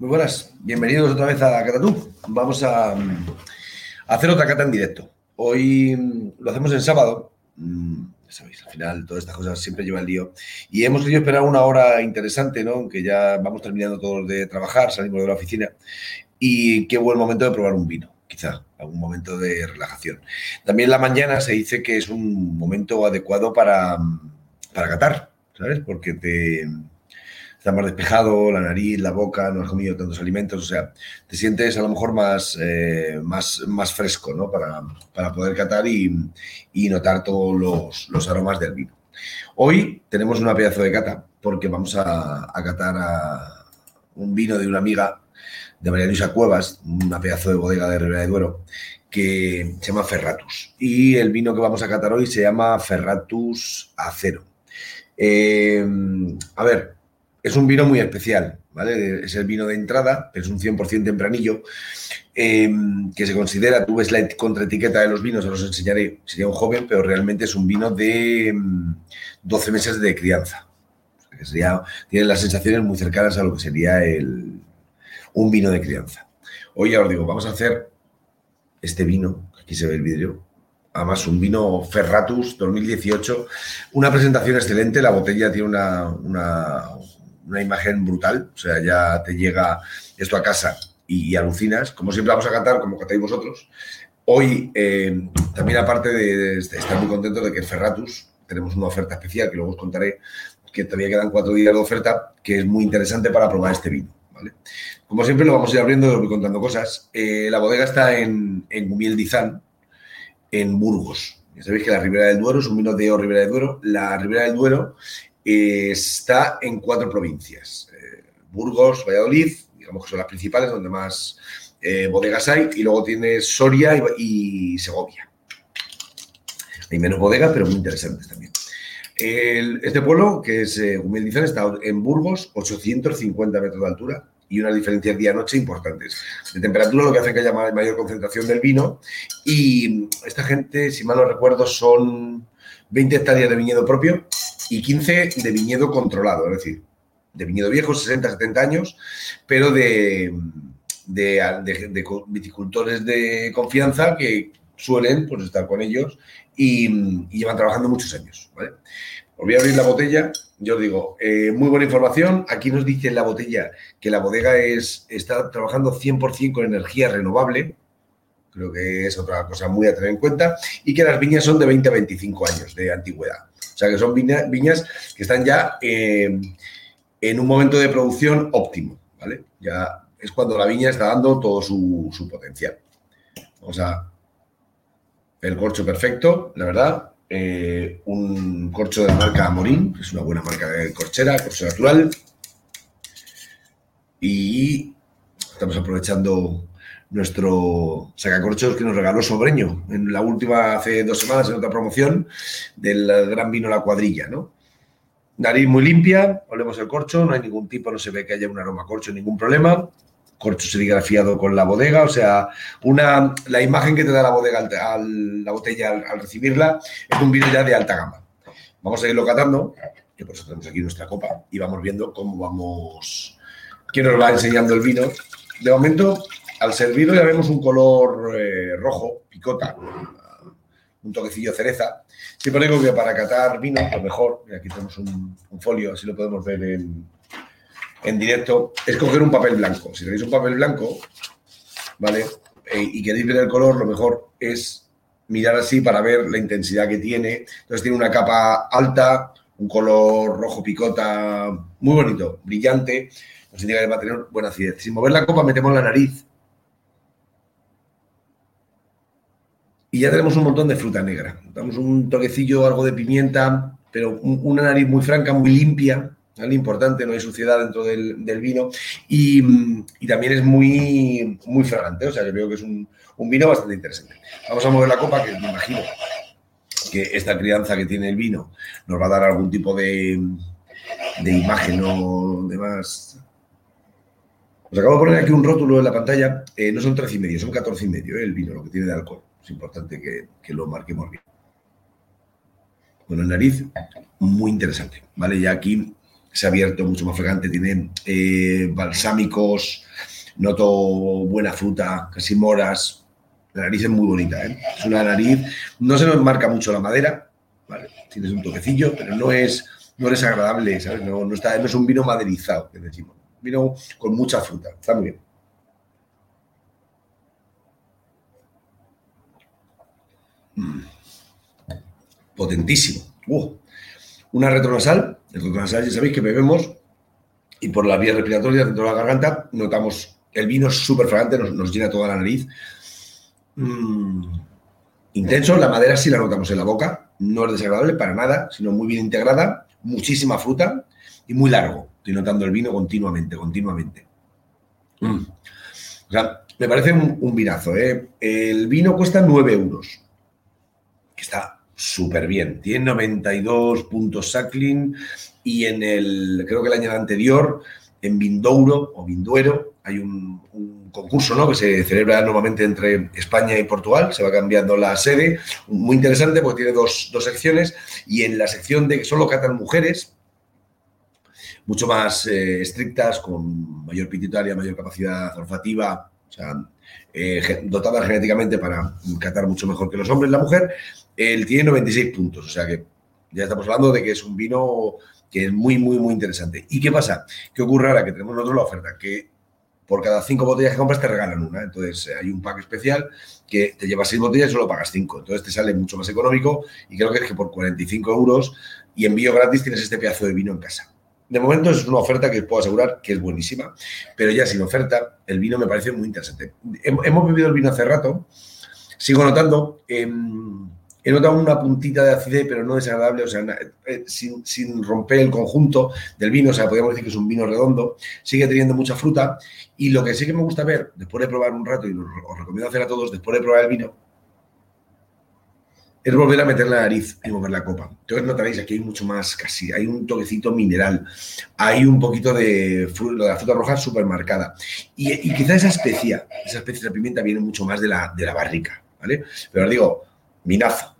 Muy buenas, bienvenidos otra vez a Catatú. Vamos a, hacer otra cata en directo. Hoy mm, lo hacemos en sábado. Mm, ya sabéis, al final todas estas cosas siempre llevan lío. Y hemos querido esperar una hora interesante, ¿no? Aunque ya vamos terminando todos de trabajar, salimos de la oficina. Y qué buen momento de probar un vino, quizá, algún momento de relajación. También la mañana se dice que es un momento adecuado para, para catar, ¿sabes? Porque te está más despejado, la nariz, la boca, no has comido tantos alimentos, o sea, te sientes a lo mejor más, eh, más, más fresco, ¿no? Para, para poder catar y, notar todos los, los, aromas del vino. Hoy tenemos una pedazo de cata, porque vamos a, a catar un vino de una amiga de María Luisa Cuevas, una pedazo de bodega de Ribera de Duero, que se llama Ferratus. Y el vino que vamos a catar hoy se llama Ferratus Acero. Eh, a ver, es un vino muy especial, ¿vale? Es el vino de entrada, es un 100% tempranillo, eh, que se considera, tú ves la contraetiqueta de los vinos, os enseñaré, sería un joven, pero realmente es un vino de 12 mm, meses de crianza. O sea, tiene las sensaciones muy cercanas a lo que sería el, un vino de crianza. Hoy ya os digo, vamos a hacer este vino, aquí se ve el vidrio, además un vino Ferratus 2018, una presentación excelente, la botella tiene una imagen brutal, o sea, ya te llega esto a casa y, alucinas. Como siempre vamos a cantar, como cantáis vosotros. Hoy, eh, también aparte de, estar muy contento de que Ferratus tenemos una oferta especial que luego os contaré, que todavía quedan cuatro días de oferta, que es muy interesante para probar este vino. ¿vale? Como siempre lo vamos a ir abriendo y contando cosas. Eh, la bodega está en, en en Burgos. Ya sabéis que la Ribera del Duero es un vino de Ribera del Duero. La Ribera del Duero está en cuatro provincias. Eh, Burgos, Valladolid, digamos que son las principales, donde más eh, bodegas hay, y luego tiene Soria y, Segovia. Hay menos bodegas, pero muy interesantes también. este pueblo, que es eh, está en Burgos, 850 metros de altura y unas diferencias día-noche importantes. De temperatura, lo que hace que haya mayor concentración del vino. Y esta gente, si mal no recuerdo, son 20 hectáreas de viñedo propio y 15 de viñedo controlado, es decir, de viñedo viejo, 60, 70 años, pero de, de, viticultores de confianza que suelen pues, estar con ellos y, llevan trabajando muchos años. Os voy a abrir la botella. Yo os digo, eh, muy buena información. Aquí nos dice en la botella que la bodega es, está trabajando 100% con energía renovable. Creo que es otra cosa muy a tener en cuenta. Y que las viñas son de 20 a 25 años de antigüedad. O sea que son viñas que están ya eh, en un momento de producción óptimo, ¿vale? Ya es cuando la viña está dando todo su, potencial. Vamos a el corcho perfecto, la verdad. Eh, un corcho de marca Morín, que es una buena marca de corchera, corcho natural. Y estamos aprovechando nuestro sacacorchos que nos regaló Sobreño en la última, hace dos semanas, en otra promoción del Gran Vino La Cuadrilla, ¿no? Nariz muy limpia, olemos el corcho, no hay ningún tipo, no se ve que haya un aroma corcho, ningún problema. Corcho serigrafiado con la bodega, o sea, una, la imagen que te da la bodega, al, la botella al, recibirla, es un vino ya de alta gama. Vamos a irlo catando, que por eso tenemos aquí nuestra copa, y vamos viendo cómo vamos, quién nos va enseñando el vino. De momento, al servirlo ya vemos un color eh, rojo, picota, un toquecillo cereza. Siempre digo que para catar vino, lo mejor, y aquí tenemos un, folio, así lo podemos ver en, en, directo, es coger un papel blanco. Si tenéis un papel blanco, ¿vale? Eh, y queréis ver el color, lo mejor es mirar así para ver la intensidad que tiene. Entonces tiene una capa alta, un color rojo picota, muy bonito, brillante. Nos indica que va a tener buena acidez. Sin mover la copa metemos la nariz y ya tenemos un montón de fruta negra. Damos un toquecillo, algo de pimienta, pero una nariz muy franca, muy limpia, ¿vale? importante, no hay suciedad dentro del, vino y, también es muy, muy fragante, o sea, yo veo que es un, vino bastante interesante. Vamos a mover la copa, que me imagino que esta crianza que tiene el vino nos va a dar algún tipo de, de imagen o demás. Os acabo de poner aquí un rótulo en la pantalla, eh, no son 13 y medio, son 14 y medio eh, el vino, lo que tiene de alcohol es importante que, lo marquemos bien. Bueno, el nariz, muy interesante, ¿vale? Ya aquí se ha abierto mucho más fragante, tiene eh, balsámicos noto buena fruta, casi moras. La nariz es muy bonita, ¿eh? Es una nariz, no se nos marca mucho la madera, ¿vale? Tienes un toquecillo, pero no es, no es agradable, ¿sabes? No, está, no es un vino maderizado, que decimos. Vino con mucha fruta, está muy bien. Potentísimo. Uh. Una retronasal, el retronasal ya sabéis que bebemos y por la vía respiratoria dentro de la garganta notamos el vino súper fragante, nos, llena toda la nariz. Mm, intenso, la madera sí la notamos en la boca, no es desagradable para nada, sino muy bien integrada, muchísima fruta y muy largo. Estoy notando el vino continuamente, continuamente. Mm. O sea, me parece un, vinazo. ¿eh? El vino cuesta 9 euros, que está súper bien. Tiene 92 puntos Sacklin y en el, creo que el año anterior, en Vindouro o Vinduero, hay un, concurso ¿no? que se celebra normalmente entre España y Portugal, se va cambiando la sede, muy interesante porque tiene dos, secciones y en la sección de que solo catan mujeres, mucho más eh, estrictas, con mayor pituitaria, mayor capacidad olfativa, o sea, eh, dotadas genéticamente para catar mucho mejor que los hombres, la mujer, él tiene 96 puntos, o sea que ya estamos hablando de que es un vino que es muy, muy, muy interesante. ¿Y qué pasa? ¿Qué ocurre ahora que tenemos nosotros la oferta? Que por cada cinco botellas que compras te regalan una. Entonces eh, hay un pack especial que te lleva seis botellas y solo pagas cinco. Entonces te sale mucho más económico y creo que es que por 45 euros y envío gratis tienes este pedazo de vino en casa. De momento es una oferta que puedo asegurar que es buenísima, pero ya sin oferta el vino me parece muy interesante. Hemos bebido el vino hace rato, sigo notando... Em, He notado una puntita de acidez, pero no desagradable, o sea, eh, sin, romper el conjunto del vino, o sea, podríamos decir que es un vino redondo, sigue teniendo mucha fruta. Y lo que sí que me gusta ver, después de probar un rato, y os recomiendo hacer a todos, después de probar el vino, es volver a meter la nariz y mover la copa. Entonces notaréis aquí hay mucho más, casi, hay un toquecito mineral, hay un poquito de, fruta, la fruta roja súper marcada. Y, y, quizá esa especia, esa especia de pimienta viene mucho más de la, de la barrica, ¿vale? Pero os digo, minazo.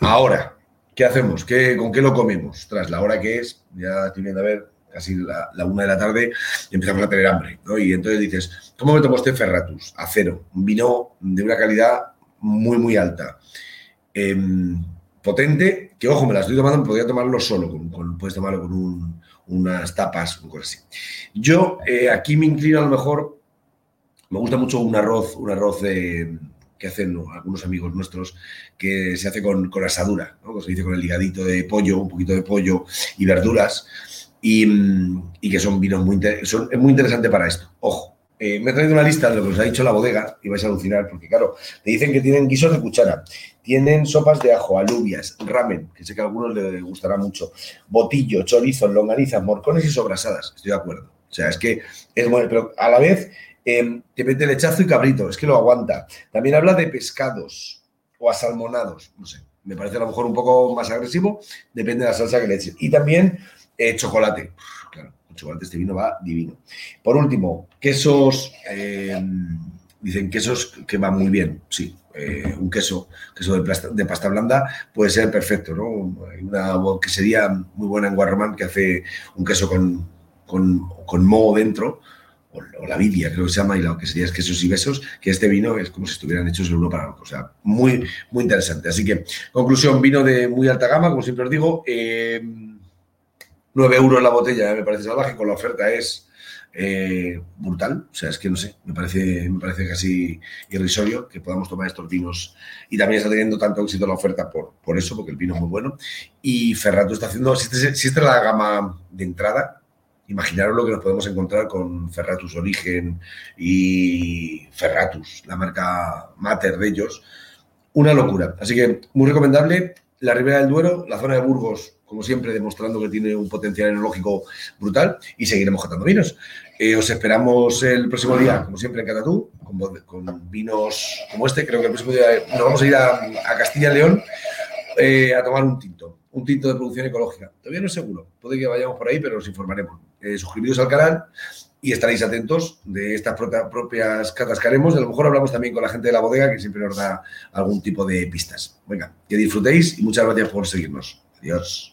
Ahora, ¿qué hacemos? ¿Qué, ¿Con qué lo comemos? Tras la hora que es, ya estoy viendo a ver, casi la, una de la tarde, empezamos a tener hambre. ¿no? Y entonces dices, ¿cómo me tomo este Ferratus? A cero. Un vino de una calidad muy, muy alta. Em, potente, que ojo, me la estoy tomando, podría tomarlo solo, puedes tomarlo con unas tapas, cosas así. Yo eh, aquí me inclino a lo mejor, me gusta mucho un arroz, un arroz de que hacen algunos amigos nuestros, que se hace con, asadura, se dice con el ligadito de pollo, un poquito de pollo y verduras, y, que son vinos muy, son, es muy interesante para esto. Ojo, eh, me he traído una lista de lo que os ha dicho la bodega y vais a alucinar, porque claro, te dicen que tienen guisos de cuchara, tienen sopas de ajo, alubias, ramen, que sé que a algunos les gustará mucho, botillo, chorizo, longaniza, morcones y sobrasadas. Estoy de acuerdo. O sea, es que es bueno, pero a la vez Em, te mete lechazo y cabrito, es que lo aguanta. También habla de pescados o asalmonados, no sé, me parece a lo mejor un poco más agresivo, depende de la salsa que le eches. Y también eh, chocolate, claro, el este vino va divino. Por último, quesos, em, dicen quesos que van muy bien, sí. Eh, un queso, queso de, pasta blanda puede ser perfecto, ¿no? Una quesería muy buena en Guarromán que hace un queso con, con, con moho dentro, o, la vidia, creo que se llama, y lo que sería es quesos y besos, que este vino es como si estuvieran hechos el uno para otro. O sea, muy, muy interesante. Así que, conclusión, vino de muy alta gama, como siempre os digo. 9 eh, euros la botella, me parece salvaje, con la oferta es eh, brutal. O sea, es que no sé, me parece, me parece casi irrisorio que podamos tomar estos vinos. Y también está teniendo tanto éxito la oferta por, por eso, porque el vino es muy bueno. Y Ferrato está haciendo, si esta, si esta es la gama de entrada, imaginaros lo que nos podemos encontrar con Ferratus Origen y Ferratus, la marca mater de ellos. Una locura. Así que muy recomendable. La Ribera del Duero, la zona de Burgos, como siempre, demostrando que tiene un potencial enológico brutal y seguiremos catando vinos. Eh, os esperamos el próximo día, como siempre, en Catatú, con, vinos como este. Creo que el próximo día nos vamos a ir a, Castilla y León eh, a tomar un tinto, un tinto de producción ecológica. Todavía no es seguro, puede que vayamos por ahí, pero os informaremos eh, suscribiros al canal y estaréis atentos de estas propias catas que haremos. A lo mejor hablamos también con la gente de la bodega que siempre nos da algún tipo de pistas. Venga, que disfrutéis y muchas gracias por seguirnos. Adiós.